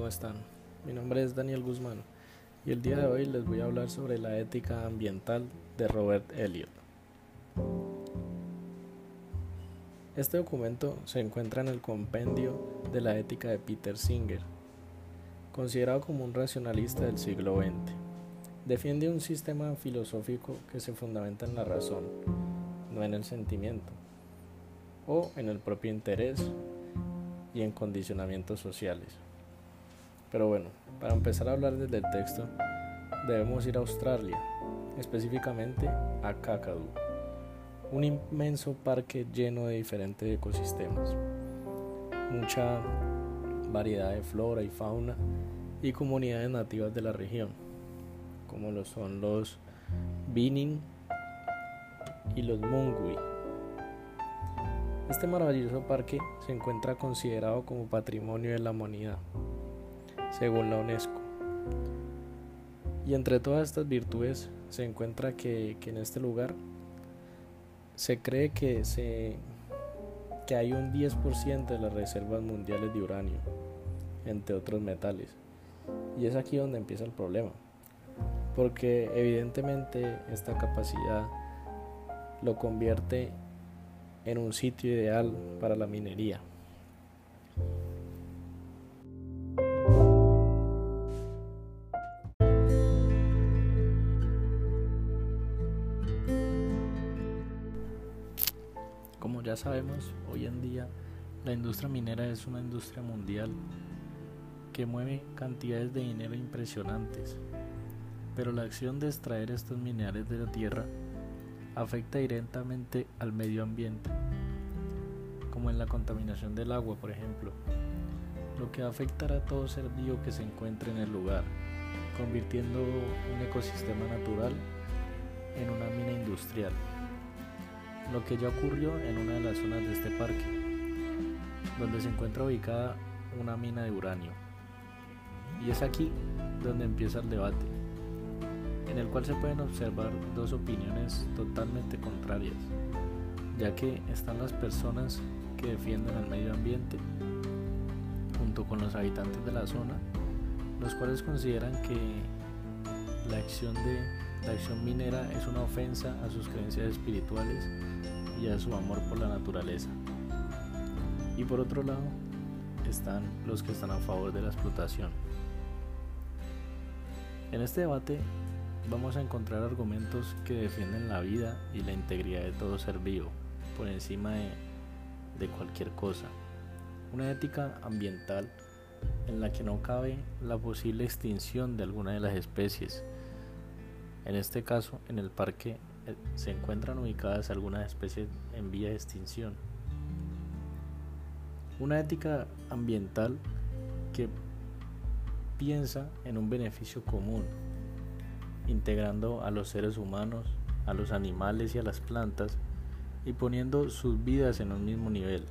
¿cómo están? Mi nombre es Daniel Guzmán y el día de hoy les voy a hablar sobre la ética ambiental de Robert Elliot. Este documento se encuentra en el compendio de la ética de Peter Singer, considerado como un racionalista del siglo XX. Defiende un sistema filosófico que se fundamenta en la razón, no en el sentimiento, o en el propio interés y en condicionamientos sociales. Pero bueno, para empezar a hablar desde el texto, debemos ir a Australia, específicamente a Kakadu, un inmenso parque lleno de diferentes ecosistemas, mucha variedad de flora y fauna y comunidades nativas de la región, como lo son los Binin y los Mungui. Este maravilloso parque se encuentra considerado como patrimonio de la humanidad, según la UNESCO. Y entre todas estas virtudes se encuentra que, en este lugar se cree que, se, que hay un 10% de las reservas mundiales de uranio, entre otros metales. Y es aquí donde empieza el problema, porque evidentemente esta capacidad lo convierte en un sitio ideal para la minería. Como ya sabemos, hoy en día la industria minera es una industria mundial que mueve cantidades de dinero impresionantes, pero la acción de extraer estos minerales de la tierra afecta directamente al medio ambiente, como en la contaminación del agua, por ejemplo, lo que afectará a todo ser vivo que se encuentre en el lugar, convirtiendo un ecosistema natural en una mina industrial, lo que ya ocurrió en una de las zonas de este parque, donde se encuentra ubicada una mina de uranio. Y es aquí donde empieza el debate en el cual se pueden observar dos opiniones totalmente contrarias, ya que están las personas que defienden el medio ambiente, junto con los habitantes de la zona, los cuales consideran que la acción, de, la acción minera es una ofensa a sus creencias espirituales y a su amor por la naturaleza. Y por otro lado, están los que están a favor de la explotación. En este debate vamos a encontrar argumentos que defienden la vida y la integridad de todo ser vivo por encima de, cualquier cosa. Una ética ambiental en la que no cabe la posible extinción de alguna de las especies. En este caso, en el parque eh, se encuentran ubicadas algunas especies en vía de extinción. Una ética ambiental que piensa en un beneficio común, integrando a los seres humanos, a los animales y a las plantas y poniendo sus vidas en un mismo nivel.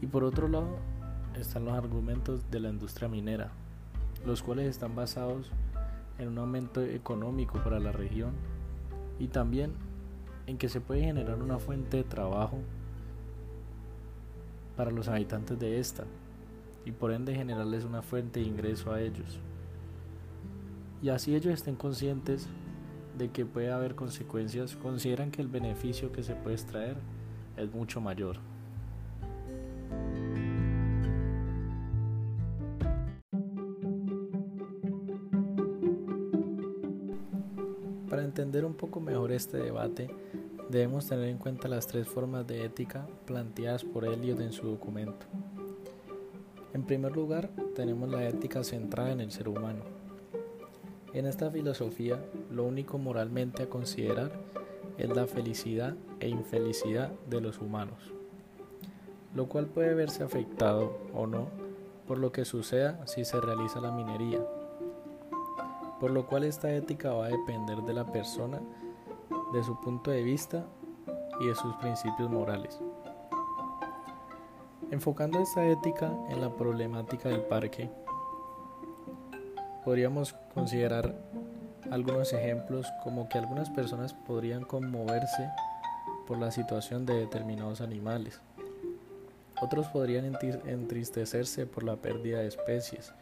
Y por otro lado están los argumentos de la industria minera, los cuales están basados en un aumento económico para la región y también en que se puede generar una fuente de trabajo para los habitantes de esta y por ende generarles una fuente de ingreso a ellos y así ellos estén conscientes de que puede haber consecuencias, consideran que el beneficio que se puede extraer es mucho mayor. Entender un poco mejor este debate, debemos tener en cuenta las tres formas de ética planteadas por Eliot en su documento. En primer lugar, tenemos la ética centrada en el ser humano, en esta filosofía, lo único moralmente a considerar es la felicidad e infelicidad de los humanos, lo cual puede verse afectado o no por lo que suceda si se realiza la minería, por lo cual esta ética va a depender de la persona, de su punto de vista y de sus principios morales. Enfocando esta ética en la problemática del parque, podríamos considerar algunos ejemplos como que algunas personas podrían conmoverse por la situación de determinados animales, Otros podrían entristecerse por la pérdida de especies,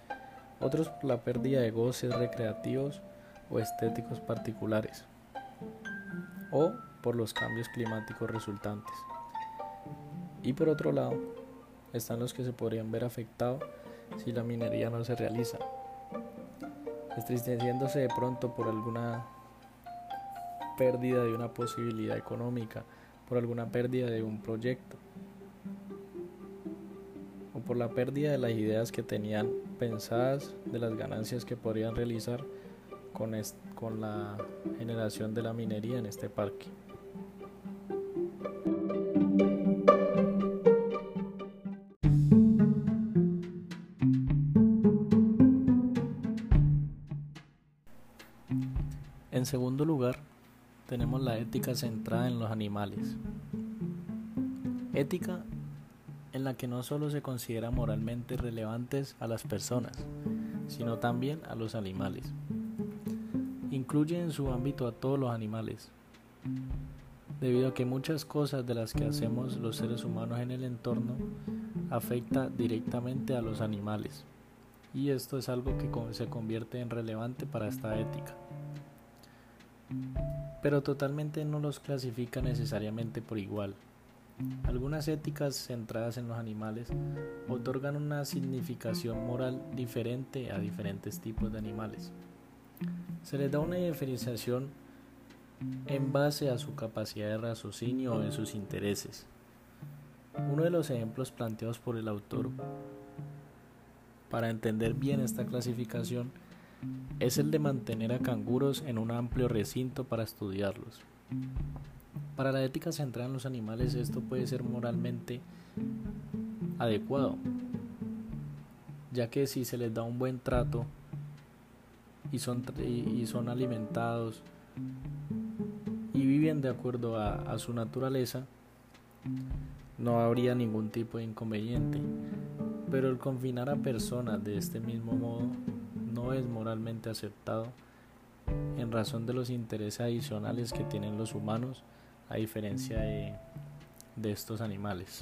otros por la pérdida de goces recreativos o estéticos particulares, o por los cambios climáticos resultantes. Y por otro lado, están los que se podrían ver afectados si la minería no se realiza, entristeciéndose de pronto por alguna pérdida de una posibilidad económica, por alguna pérdida de un proyecto por la pérdida de las ideas que tenían pensadas, de las ganancias que podrían realizar con, con la generación de la minería en este parque. En segundo lugar, tenemos la ética centrada en los animales. Ética en la que no solo se considera moralmente relevantes a las personas, sino también a los animales. Incluye en su ámbito a todos los animales, debido a que muchas cosas de las que hacemos los seres humanos en el entorno afecta directamente a los animales, y esto es algo que se convierte en relevante para esta ética pero totalmente no los clasifica necesariamente por igual. Algunas éticas centradas en los animales otorgan una significación moral diferente a diferentes tipos de animales. Se les da una diferenciación en base a su capacidad de raciocinio o de sus intereses. Uno de los ejemplos planteados por el autor para entender bien esta clasificación es el de mantener a canguros en un amplio recinto para estudiarlos. Para la ética centrada en los animales esto puede ser moralmente adecuado, ya que si se les da un buen trato y son, y son alimentados y viven de acuerdo a, a su naturaleza, no habría ningún tipo de inconveniente. Pero el confinar a personas de este mismo modo no es moralmente aceptado en razón de los intereses adicionales que tienen los humanos a diferencia de, estos animales.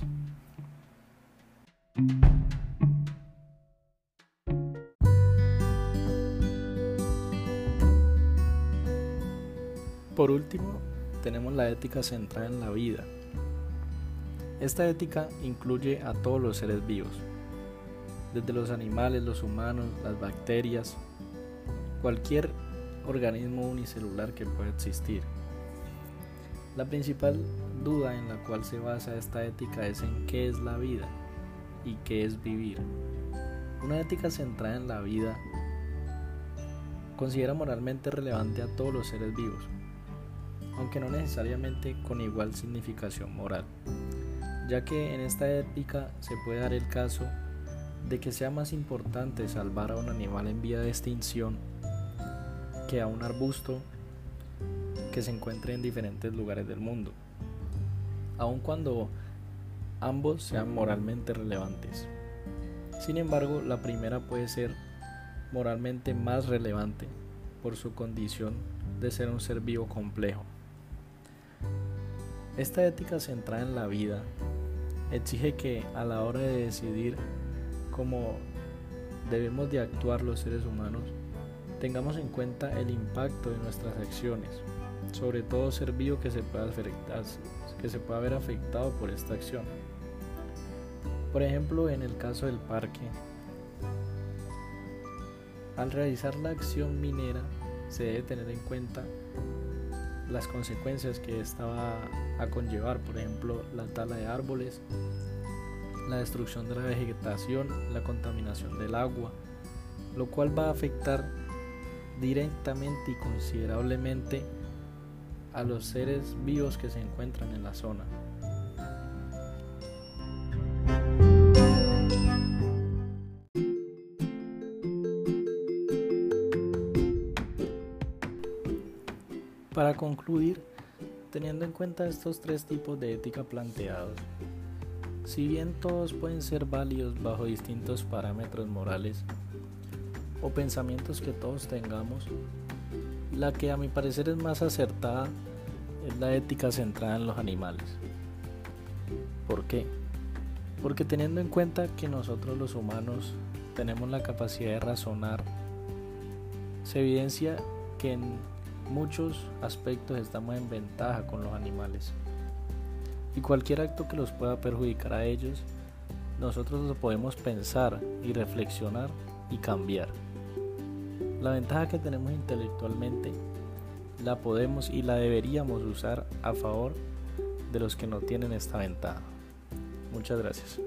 Por último, tenemos la ética centrada en la vida. Esta ética incluye a todos los seres vivos, desde los animales, los humanos, las bacterias, cualquier organismo unicelular que pueda existir. La principal duda en la cual se basa esta ética es en qué es la vida y qué es vivir. Una ética centrada en la vida considera moralmente relevante a todos los seres vivos, aunque no necesariamente con igual significación moral, ya que en esta ética se puede dar el caso de que sea más importante salvar a un animal en vía de extinción que a un arbusto que se encuentre en diferentes lugares del mundo, aun cuando ambos sean moralmente relevantes. Sin embargo, la primera puede ser moralmente más relevante por su condición de ser un ser vivo complejo. Esta ética centrada en la vida exige que a la hora de decidir cómo debemos de actuar los seres humanos, tengamos en cuenta el impacto de nuestras acciones, sobre todo ser vivo que se pueda, que se pueda ver afectado por esta acción. Por ejemplo, en el caso del parque, al realizar la acción minera se debe tener en cuenta las consecuencias que esta va a conllevar, por ejemplo, la tala de árboles, la destrucción de la vegetación, la contaminación del agua, lo cual va a afectar directamente y considerablemente a los seres vivos que se encuentran en la zona. Para concluir, teniendo en cuenta estos tres tipos de ética planteados, si bien todos pueden ser válidos bajo distintos parámetros morales, o pensamientos que todos tengamos, la que a mi parecer es más acertada es la ética centrada en los animales. ¿Por qué? Porque teniendo en cuenta que nosotros los humanos tenemos la capacidad de razonar, se evidencia que en muchos aspectos estamos en ventaja con los animales. Y cualquier acto que los pueda perjudicar a ellos, nosotros lo podemos pensar y reflexionar y cambiar. La ventaja que tenemos intelectualmente la podemos y la deberíamos usar a favor de los que no tienen esta ventaja. Muchas gracias.